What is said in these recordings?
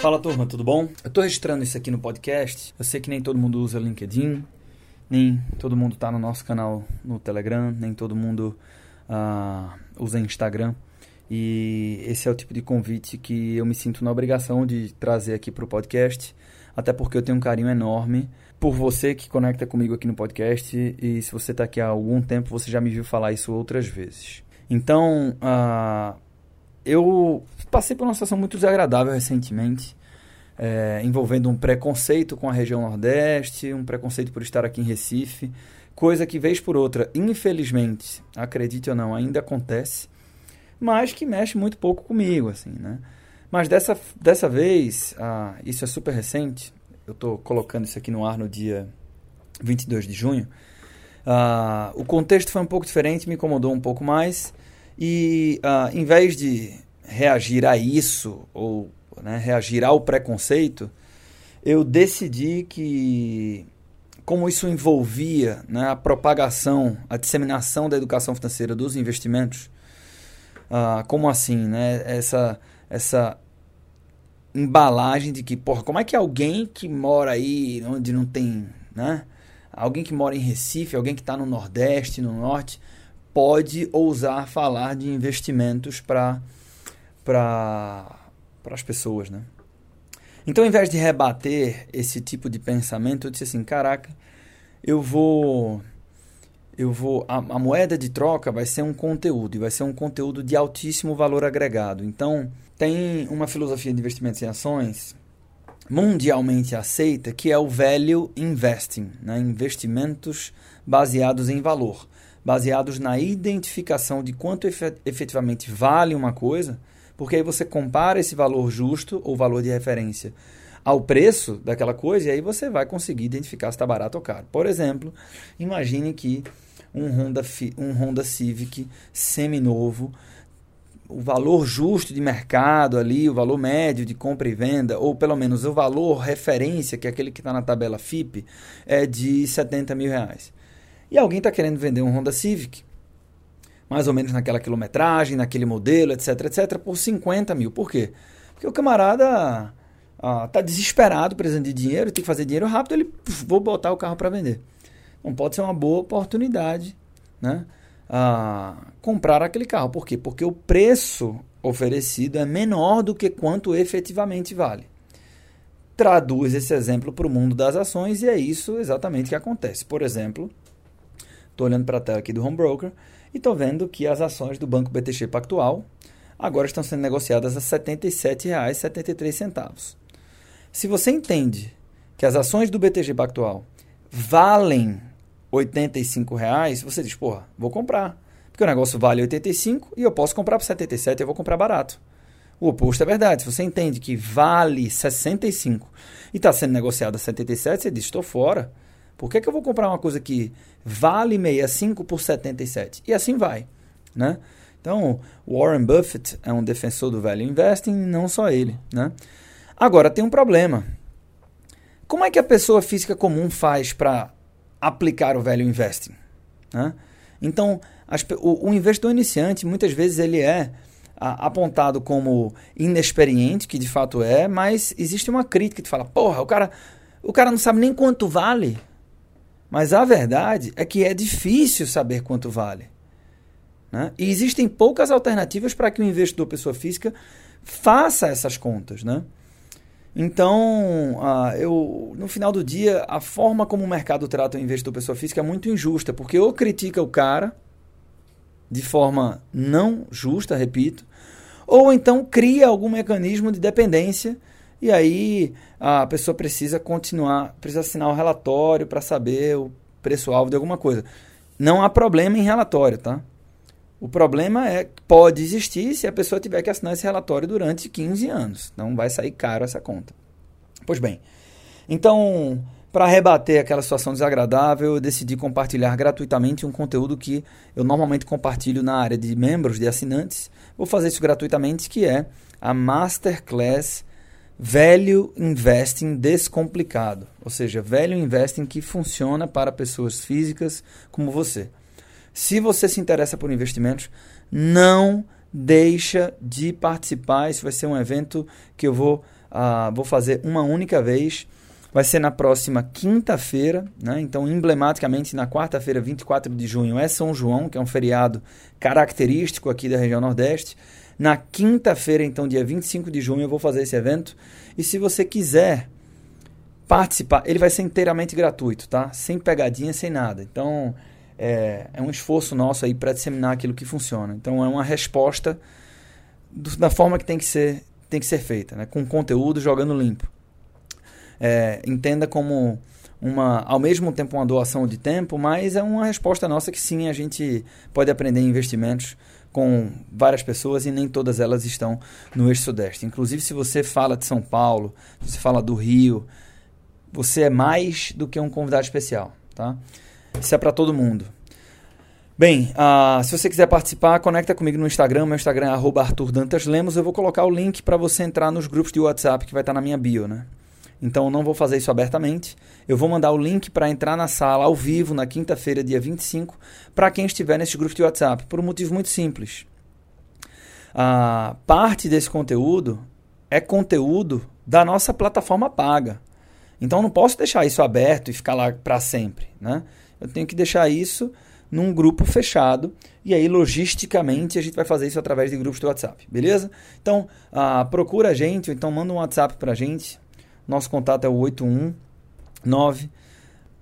Fala turma, tudo bom? Eu estou registrando isso aqui no podcast. Eu sei que nem todo mundo usa LinkedIn, nem todo mundo está no nosso canal no Telegram, nem todo mundo uh, usa Instagram. E esse é o tipo de convite que eu me sinto na obrigação de trazer aqui para o podcast, até porque eu tenho um carinho enorme por você que conecta comigo aqui no podcast. E se você está aqui há algum tempo, você já me viu falar isso outras vezes. Então, uh, eu passei por uma situação muito desagradável recentemente, é, envolvendo um preconceito com a região Nordeste, um preconceito por estar aqui em Recife, coisa que, vez por outra, infelizmente, acredite ou não, ainda acontece, mas que mexe muito pouco comigo, assim, né? Mas dessa, dessa vez, ah, isso é super recente, eu estou colocando isso aqui no ar no dia 22 de junho, ah, o contexto foi um pouco diferente, me incomodou um pouco mais, e uh, em vez de reagir a isso, ou né, reagir ao preconceito, eu decidi que, como isso envolvia né, a propagação, a disseminação da educação financeira dos investimentos, uh, como assim, né, essa, essa embalagem de que, porra, como é que alguém que mora aí onde não tem, né, alguém que mora em Recife, alguém que está no Nordeste, no Norte, pode ousar falar de investimentos para as pessoas, né? Então, ao invés de rebater esse tipo de pensamento, eu disse assim, caraca, eu vou eu vou a, a, moeda de troca vai ser um conteúdo e vai ser um conteúdo de altíssimo valor agregado. Então, tem uma filosofia de investimentos em ações mundialmente aceita que é o value investing, né? investimentos baseados em valor baseados na identificação de quanto efetivamente vale uma coisa, porque aí você compara esse valor justo ou valor de referência ao preço daquela coisa e aí você vai conseguir identificar se está barato ou caro. Por exemplo, imagine que um Honda, um Honda Civic seminovo, o valor justo de mercado ali, o valor médio de compra e venda, ou pelo menos o valor referência, que é aquele que está na tabela FIP, é de 70 mil reais. E alguém está querendo vender um Honda Civic, mais ou menos naquela quilometragem, naquele modelo, etc, etc, por 50 mil. Por quê? Porque o camarada está ah, desesperado, precisando de dinheiro, tem que fazer dinheiro rápido, ele vou botar o carro para vender. Não pode ser uma boa oportunidade, né? Comprar aquele carro. Por quê? Porque o preço oferecido é menor do que quanto efetivamente vale. Traduz esse exemplo para o mundo das ações e é isso exatamente que acontece. Por exemplo, Estou olhando para a tela aqui do Home Broker e estou vendo que as ações do Banco BTG Pactual agora estão sendo negociadas a R$ 77,73. Se você entende que as ações do BTG Pactual valem 85 reais, você diz, porra, vou comprar. Porque o negócio vale 85 e eu posso comprar por 77 e eu vou comprar barato. O oposto é verdade. Se você entende que vale 65 e está sendo negociado a 77, você diz, estou fora. Por que, que eu vou comprar uma coisa que vale 65 por 77? E assim vai, né? Então, Warren Buffett é um defensor do value investing, não só ele, né? Agora, tem um problema. Como é que a pessoa física comum faz para aplicar o value investing? Né? Então, as, o, o, investidor iniciante, muitas vezes, ele é apontado como inexperiente, que de fato é, mas existe uma crítica que fala, porra, o cara, o cara não sabe nem quanto vale. Mas a verdade é que é difícil saber quanto vale. Né? E existem poucas alternativas para que o investidor pessoa física faça essas contas. Né? Então, uh, eu, no final do dia, a forma como o mercado trata o investidor pessoa física é muito injusta, porque ou critica o cara de forma não justa, repito, ou então cria algum mecanismo de dependência e aí a pessoa precisa continuar, precisa assinar o relatório para saber o preço-alvo de alguma coisa. Não há problema em relatório, tá? O problema é que pode existir se a pessoa tiver que assinar esse relatório durante 15 anos. Então vai sair caro essa conta. Pois bem, então, para rebater aquela situação desagradável, eu decidi compartilhar gratuitamente um conteúdo que eu normalmente compartilho na área de membros, de assinantes. Vou fazer isso gratuitamente, que é a Masterclass Velho investing descomplicado, ou seja, velho investing que funciona para pessoas físicas como você. Se você se interessa por investimentos, não deixa de participar. Isso vai ser um evento que eu vou uh, vou fazer uma única vez. Vai ser na próxima quinta-feira, né? Então, emblematicamente, na quarta-feira, 24 de junho, é São João, que é um feriado característico aqui da região Nordeste. Na quinta-feira, então, dia 25 de junho, eu vou fazer esse evento. E se você quiser participar, ele vai ser inteiramente gratuito, tá? Sem pegadinha, sem nada. Então, é, é um esforço nosso aí para disseminar aquilo que funciona. Então, é uma resposta do, da forma que tem que ser, tem que ser feita, né? Com conteúdo, jogando limpo é, entenda como uma, ao mesmo tempo uma doação de tempo, mas é uma resposta nossa que sim, a gente pode aprender investimentos com várias pessoas e nem todas elas estão no eixo sudeste. Inclusive, se você fala de São Paulo, se você fala do Rio, você é mais do que um convidado especial, tá? Isso é para todo mundo. Bem, uh, se você quiser participar, conecta comigo no Instagram. Meu Instagram é Lemos. Eu vou colocar o link para você entrar nos grupos de WhatsApp que vai estar na minha bio, né? Então eu não vou fazer isso abertamente. Eu vou mandar o link para entrar na sala ao vivo na quinta-feira, dia 25, para quem estiver nesse grupo de WhatsApp, por um motivo muito simples. A parte desse conteúdo é conteúdo da nossa plataforma paga. Então eu não posso deixar isso aberto e ficar lá para sempre, né? Eu tenho que deixar isso num grupo fechado e aí logisticamente a gente vai fazer isso através de grupos de WhatsApp, beleza? Então uh, procura a gente ou então manda um WhatsApp para a gente nosso contato é o 819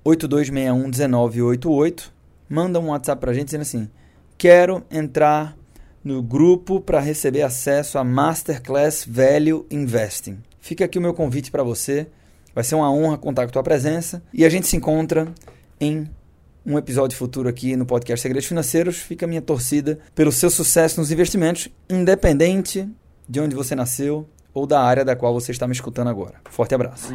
8261 1988. Manda um WhatsApp pra gente dizendo assim: "Quero entrar no grupo para receber acesso à Masterclass Value Investing". Fica aqui o meu convite para você. Vai ser uma honra contar com a tua presença e a gente se encontra em um episódio futuro aqui no podcast Segredos Financeiros. Fica a minha torcida pelo seu sucesso nos investimentos, independente de onde você nasceu, ou da área da qual você está me escutando agora. Forte abraço.